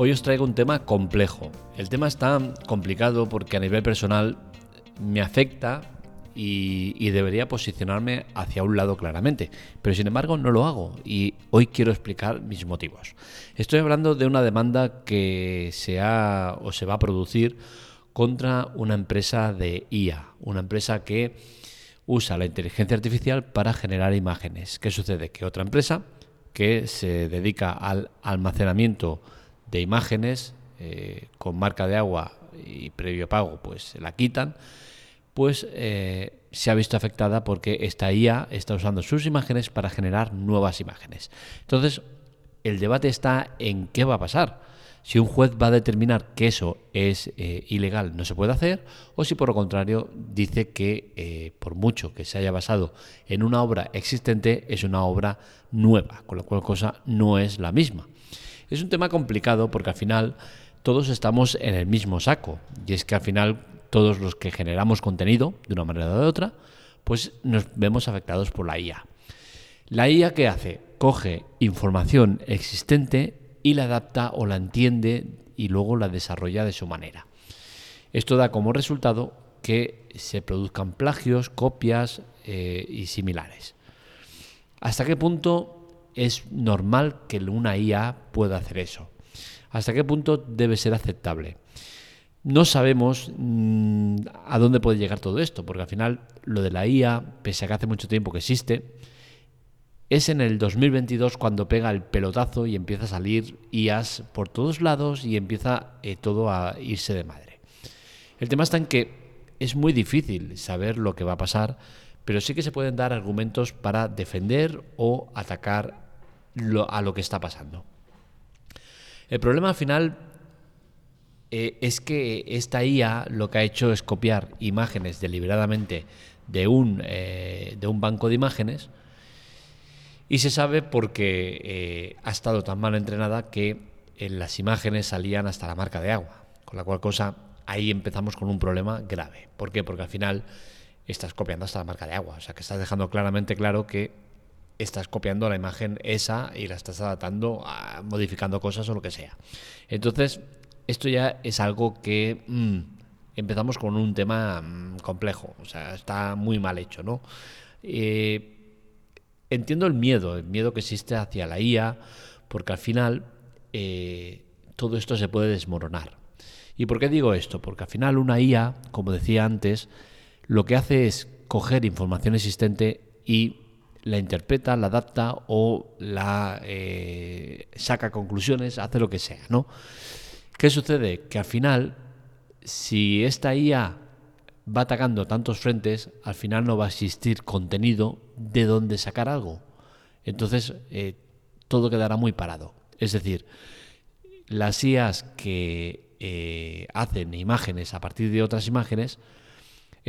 Hoy os traigo un tema complejo. El tema está complicado porque a nivel personal me afecta y, debería posicionarme hacia un lado claramente, pero sin embargo no lo hago y hoy quiero explicar mis motivos. Estoy hablando de una demanda que se ha o se va a producir contra una empresa de IA, una empresa que usa la inteligencia artificial para generar imágenes. ¿Qué sucede? Que otra empresa que se dedica al almacenamiento de imágenes eh, con marca de agua y previo pago, pues la quitan, pues eh, se ha visto afectada porque esta IA está usando sus imágenes para generar nuevas imágenes. Entonces, el debate está en qué va a pasar. Si un juez va a determinar que eso es eh, ilegal, no se puede hacer, o si por lo contrario dice que por mucho que se haya basado en una obra existente, es una obra nueva, con lo cual cosa no es la misma. Es un tema complicado porque al final todos estamos en el mismo saco. Y es que al final todos los que generamos contenido, de una manera o de otra, pues nos vemos afectados por la IA. La IA ¿qué hace? Coge información existente y la adapta o la entiende y luego la desarrolla de su manera. Esto da como resultado que se produzcan plagios, copias eh, y similares. ¿Hasta qué punto es normal que una IA pueda hacer eso. ¿Hasta qué punto debe ser aceptable? No sabemos mm, a dónde puede llegar todo esto, porque al final lo de la IA, pese a que hace mucho tiempo que existe, es en el 2022 cuando pega el pelotazo y empieza a salir IAs por todos lados y empieza eh, todo a irse de madre. El tema está en que es muy difícil saber lo que va a pasar, pero sí que se pueden dar argumentos para defender o atacar a lo que está pasando. El problema al final eh, es que esta IA lo que ha hecho es copiar imágenes deliberadamente de un, eh, de un banco de imágenes y se sabe porque eh, ha estado tan mal entrenada que en las imágenes salían hasta la marca de agua, con la cual cosa ahí empezamos con un problema grave. ¿Por qué? Porque al final estás copiando hasta la marca de agua, o sea que estás dejando claramente claro que estás copiando la imagen esa y la estás adaptando, modificando cosas o lo que sea. Entonces, esto ya es algo que mm, empezamos con un tema mm, complejo, o sea, está muy mal hecho, ¿no? Eh, entiendo el miedo, el miedo que existe hacia la IA, porque al final eh, todo esto se puede desmoronar. ¿Y por qué digo esto? Porque al final una IA, como decía antes, lo que hace es coger información existente y la interpreta, la adapta o la eh, saca conclusiones, hace lo que sea, ¿no? ¿Qué sucede? Que al final, si esta IA va atacando tantos frentes, al final no va a existir contenido de donde sacar algo. Entonces, eh, todo quedará muy parado. Es decir, las IAs que eh, hacen imágenes a partir de otras imágenes,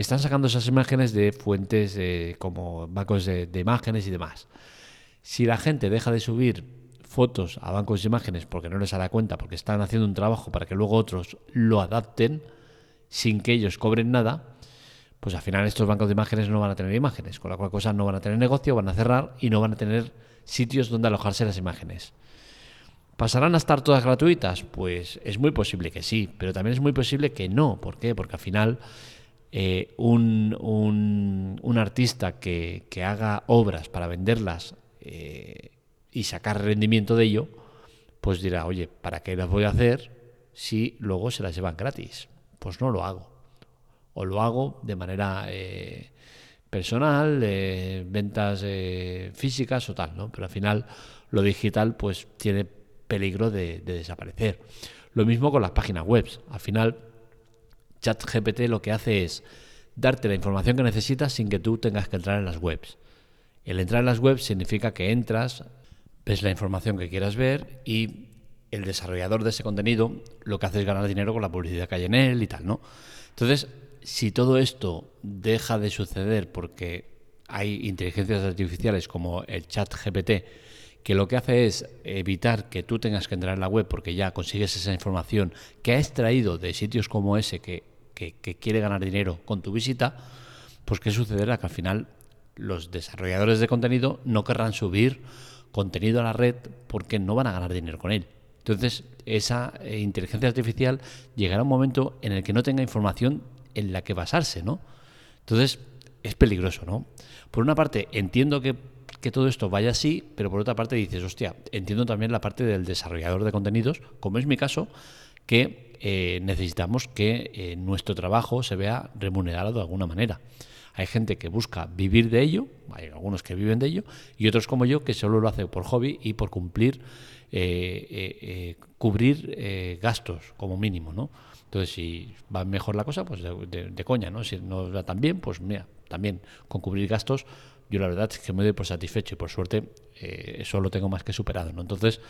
están sacando esas imágenes de fuentes como bancos de, imágenes y demás. Si la gente deja de subir fotos a bancos de imágenes porque no les da cuenta, porque están haciendo un trabajo para que luego otros lo adapten sin que ellos cobren nada, pues al final estos bancos de imágenes no van a tener imágenes, con la cual cosa no van a tener negocio, van a cerrar y no van a tener sitios donde alojarse las imágenes. ¿Pasarán a estar todas gratuitas? Pues es muy posible que sí, pero también es muy posible que no. ¿Por qué? Porque al final eh, un, un, artista que, haga obras para venderlas eh, y sacar rendimiento de ello, pues dirá, oye, ¿para qué las voy a hacer si luego se las llevan gratis? Pues no lo hago. O lo hago de manera eh, personal, ventas físicas o tal, ¿no? Pero al final lo digital pues tiene peligro de, de desaparecer. Lo mismo con las páginas web. Al final ChatGPT lo que hace es darte la información que necesitas sin que tú tengas que entrar en las webs. El entrar en las webs significa que entras, ves la información que quieras ver y el desarrollador de ese contenido lo que hace es ganar dinero con la publicidad que hay en él y tal, ¿no? Entonces, si todo esto deja de suceder porque hay inteligencias artificiales como el chat GPT que lo que hace es evitar que tú tengas que entrar en la web porque ya consigues esa información que ha extraído de sitios como ese que, quiere ganar dinero con tu visita, pues ¿qué sucederá? Que al final los desarrolladores de contenido no querrán subir contenido a la red porque no van a ganar dinero con él. Entonces, esa eh, inteligencia artificial llegará a un momento en el que no tenga información en la que basarse, ¿no? Entonces, es peligroso, ¿no? Por una parte, entiendo que, todo esto vaya así, pero por otra parte dices, hostia, entiendo también la parte del desarrollador de contenidos, como es mi caso, que eh, necesitamos que eh, nuestro trabajo se vea remunerado de alguna manera. Hay gente que busca vivir de ello, hay algunos que viven de ello, y otros como yo que solo lo hace por hobby y por cumplir, eh, cubrir gastos como mínimo, ¿no? Entonces, si va mejor la cosa, pues de, coña, ¿no? Si no va tan bien, pues mira, también con cubrir gastos, yo la verdad es que me doy por satisfecho y por suerte eh, eso lo tengo más que superado, ¿no? Entonces,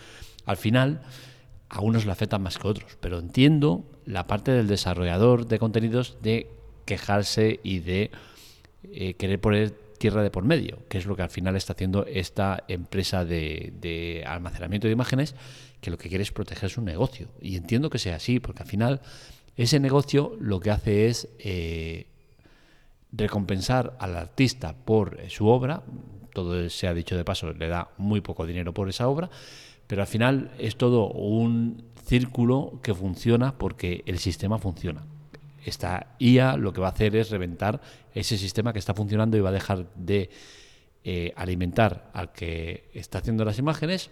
al final, a unos le afectan más que a otros, pero entiendo la parte del desarrollador de contenidos de quejarse y de eh, querer poner tierra de por medio, que es lo que al final está haciendo esta empresa de, almacenamiento de imágenes que lo que quiere es proteger su negocio. Y entiendo que sea así, porque al final ese negocio lo que hace es eh, recompensar al artista por su obra, todo se ha dicho de paso, le da muy poco dinero por esa obra, pero al final es todo un círculo que funciona porque el sistema funciona. Esta IA lo que va a hacer es reventar ese sistema que está funcionando y va a dejar de eh, alimentar al que está haciendo las imágenes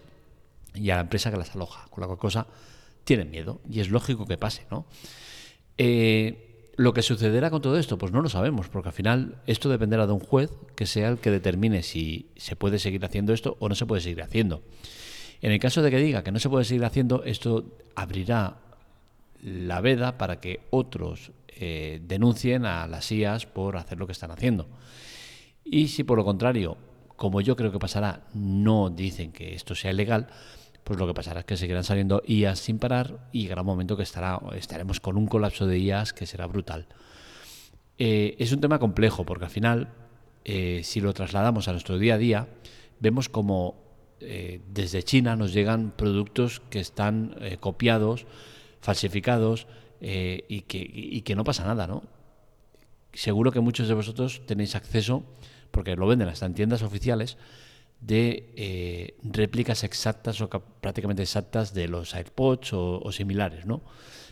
y a la empresa que las aloja, con la cual cosa tienen miedo y es lógico que pase, ¿no? Eh, lo que sucederá con todo esto, pues no lo sabemos, porque al final esto dependerá de un juez que sea el que determine si se puede seguir haciendo esto o no se puede seguir haciendo. En el caso de que diga que no se puede seguir haciendo, esto abrirá la veda para que otros eh, denuncien a las IAS por hacer lo que están haciendo. Y si por lo contrario, como yo creo que pasará, no dicen que esto sea ilegal, pues lo que pasará es que seguirán saliendo IAS sin parar y llegará un momento que estará, estaremos con un colapso de IAS que será brutal. Eh, es un tema complejo porque al final, eh, si lo trasladamos a nuestro día a día, vemos como eh, desde China nos llegan productos que están copiados, falsificados y que, y, que, no pasa nada, ¿no? Seguro que muchos de vosotros tenéis acceso, porque lo venden hasta en tiendas oficiales, de eh, réplicas exactas o prácticamente exactas de los AirPods o, similares, ¿no?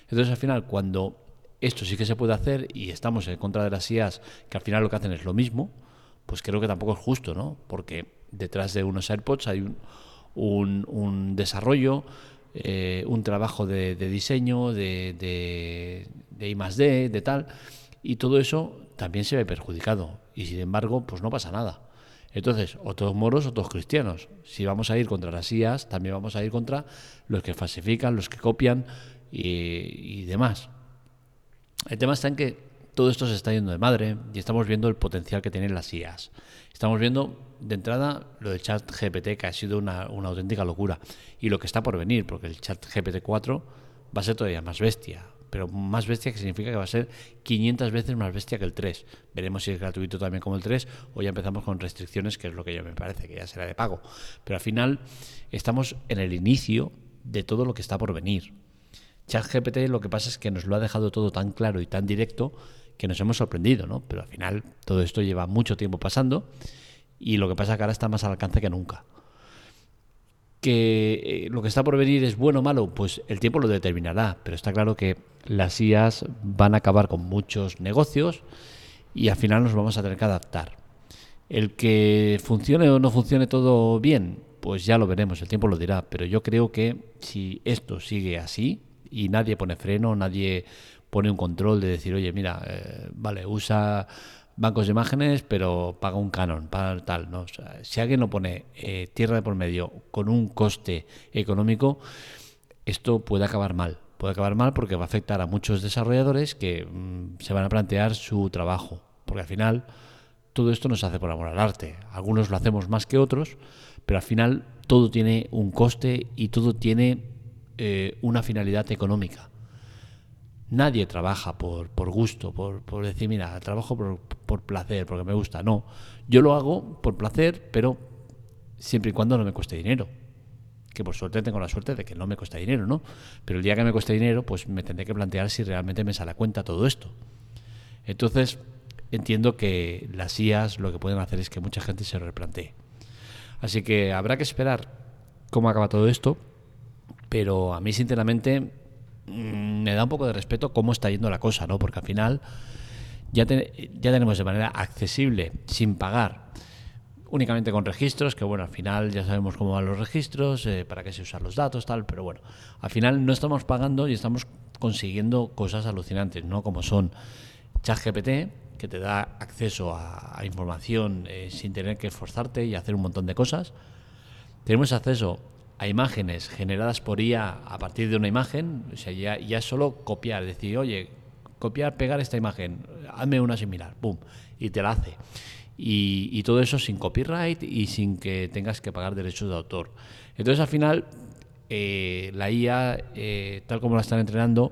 Entonces al final cuando esto sí que se puede hacer y estamos en contra de las IAS que al final lo que hacen es lo mismo, pues creo que tampoco es justo, ¿no? Porque detrás de unos AirPods hay un, desarrollo, eh, un trabajo de, diseño, de, de, I de tal, y todo eso también se ve perjudicado. Y sin embargo, pues no pasa nada. Entonces, o todos moros o todos cristianos. Si vamos a ir contra las IAS, también vamos a ir contra los que falsifican, los que copian y, demás. El tema está en que todo esto se está yendo de madre y estamos viendo el potencial que tienen las IAS. Estamos viendo de entrada lo del chat GPT, que ha sido una, auténtica locura, y lo que está por venir, porque el chat GPT 4 va a ser todavía más bestia pero más bestia que significa que va a ser 500 veces más bestia que el 3. Veremos si es gratuito también como el 3 o ya empezamos con restricciones, que es lo que yo me parece, que ya será de pago. Pero al final estamos en el inicio de todo lo que está por venir. ChatGPT lo que pasa es que nos lo ha dejado todo tan claro y tan directo que nos hemos sorprendido, ¿no? Pero al final todo esto lleva mucho tiempo pasando y lo que pasa es que ahora está más al alcance que nunca que eh, lo que está por venir es bueno o malo, pues el tiempo lo determinará, pero está claro que las IAS van a acabar con muchos negocios y al final nos vamos a tener que adaptar. El que funcione o no funcione todo bien, pues ya lo veremos, el tiempo lo dirá, pero yo creo que si esto sigue así y nadie pone freno, nadie pone un control de decir, oye, mira, eh, vale, usa bancos de imágenes, pero paga un canon, para tal. ¿no? si alguien lo pone eh, tierra de por medio con un coste económico, esto puede acabar mal. Puede acabar mal porque va a afectar a muchos desarrolladores que mm, se van a plantear su trabajo. Porque al final todo esto nos hace por amor al arte. Algunos lo hacemos más que otros, pero al final todo tiene un coste y todo tiene eh, una finalidad económica. Nadie trabaja por, por gusto, por, por, decir, mira, trabajo por, por, placer, porque me gusta. No, yo lo hago por placer, pero siempre y cuando no me cueste dinero. Que por suerte tengo la suerte de que no me cuesta dinero, ¿no? Pero el día que me cueste dinero, pues me tendré que plantear si realmente me sale a cuenta todo esto. Entonces, entiendo que las IAS lo que pueden hacer es que mucha gente se replantee. Así que habrá que esperar cómo acaba todo esto Pero a mí, sinceramente, mm, me da un poco de respeto cómo está yendo la cosa, ¿no? Porque al final ya, tenemos de manera accesible, sin pagar, únicamente con registros, que bueno, al final ya sabemos cómo van los registros, eh, para qué se usan los datos, tal, pero bueno, al final no estamos pagando y estamos consiguiendo cosas alucinantes, ¿no? Como son ChatGPT, que te da acceso a, información eh, sin tener que esforzarte y hacer un montón de cosas. Tenemos acceso a imágenes generadas por IA a partir de una imagen, o sea, ya, ya solo copiar, decir, oye, copiar, pegar esta imagen, hazme una similar, boom, y te la hace. Y, todo eso sin copyright y sin que tengas que pagar derechos de autor. Entonces al final eh, la IA, eh, tal como la están entrenando,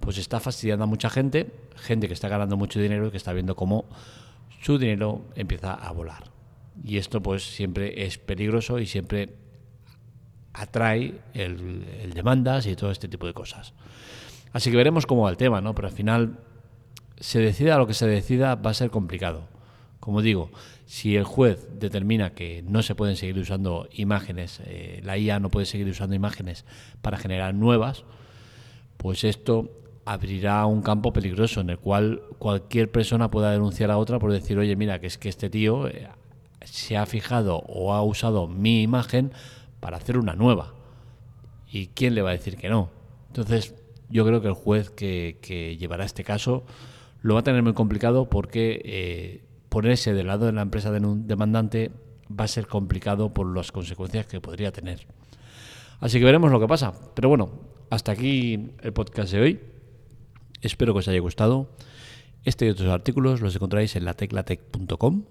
pues está fastidiando a mucha gente, gente que está ganando mucho dinero y que está viendo cómo su dinero empieza a volar. Y esto pues siempre es peligroso y siempre atrae el, demandas y todo este tipo de cosas. Así que veremos cómo va el tema, ¿no? Pero al final, se decida lo que se decida, va a ser complicado. Como digo, si el juez determina que no se pueden seguir usando imágenes, eh, la IA no puede seguir usando imágenes para generar nuevas, pues esto abrirá un campo peligroso en el cual cualquier persona pueda denunciar a otra por decir, oye, mira, que es que este tío eh, se ha fijado o ha usado mi imagen para hacer una nueva. ¿Y quién le va a decir que no? Entonces, yo creo que el juez que, llevará este caso lo va a tener muy complicado porque eh, ponerse del lado de la empresa demandante va a ser complicado por las consecuencias que podría tener. Así que veremos lo que pasa. Pero bueno, hasta aquí el podcast de hoy. Espero que os haya gustado. Este y otros artículos los encontráis en lateclatec.com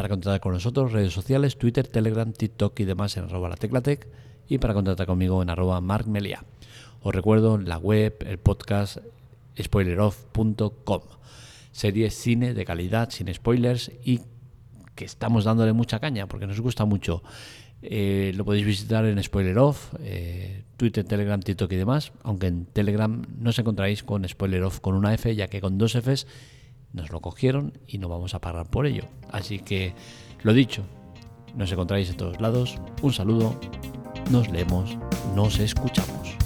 para contactar con nosotros, redes sociales, Twitter, Telegram, TikTok y demás en arroba lateclatec y para contactar conmigo en arroba markmelia. Os recuerdo la web, el podcast spoileroff.com series cine de calidad, sin spoilers y que estamos dándole mucha caña porque nos gusta mucho. Eh, lo podéis visitar en Spoiler Off, eh, Twitter, Telegram, TikTok y demás, aunque en Telegram no os encontráis con Spoiler Off con una F, ya que con dos Fs nos lo cogieron y no vamos a pagar por ello. Así que, lo dicho, nos encontráis en todos lados. Un saludo, nos leemos, nos escuchamos.